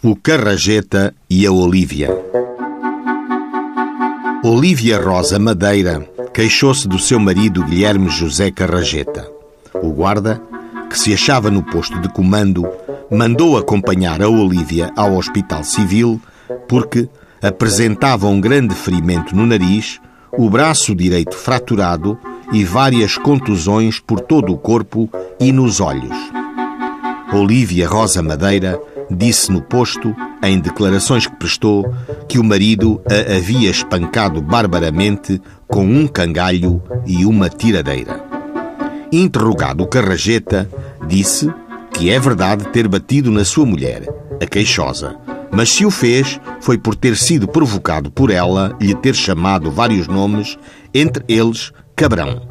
O Carrajeta e a Olívia. Olívia Rosa Madeira queixou-se do seu marido Guilherme José Carrajeta. O guarda, que se achava no posto de comando, mandou acompanhar a Olívia ao Hospital Civil porque apresentava um grande ferimento no nariz, o braço direito fraturado e várias contusões por todo o corpo e nos olhos. Olívia Rosa Madeira disse no posto, em declarações que prestou, que o marido a havia espancado barbaramente com um cangalho e uma tiradeira. Interrogado o Carrajeta, disse que é verdade ter batido na sua mulher, a queixosa, mas se o fez foi por ter sido provocado por ela lhe ter chamado vários nomes, entre eles cabrão,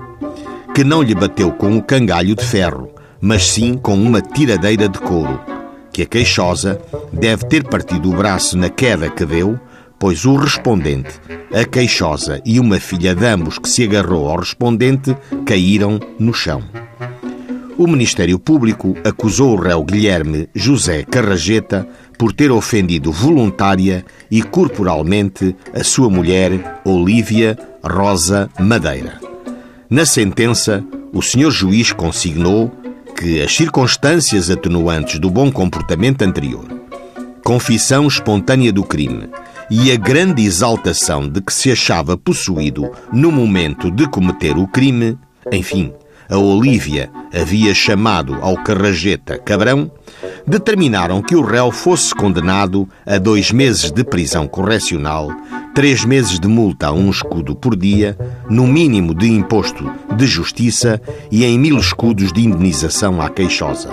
que não lhe bateu com o cangalho de ferro, mas sim com uma tiradeira de couro, que a queixosa deve ter partido o braço na queda que deu, pois o respondente, a queixosa e uma filha de ambos que se agarrou ao respondente caíram no chão. O Ministério Público acusou o réu Guilherme José Carrajeta por ter ofendido voluntária e corporalmente a sua mulher Olívia Rosa Madeira. Na sentença, o senhor juiz consignou que as circunstâncias atenuantes do bom comportamento anterior, confissão espontânea do crime e a grande exaltação de que se achava possuído no momento de cometer o crime, enfim, a Olívia havia chamado ao Carrajeta cabrão, determinaram que o réu fosse condenado a dois meses de prisão correcional, três meses de multa a um escudo por dia, no mínimo de imposto de justiça e em mil escudos de indenização à queixosa.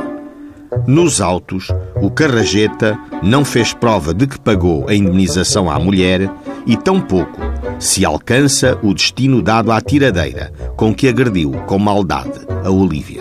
Nos autos, o Carrajeta não fez prova de que pagou a indenização à mulher e tampouco se alcança o destino dado à tiradeira com que agrediu com maldade a Olívia.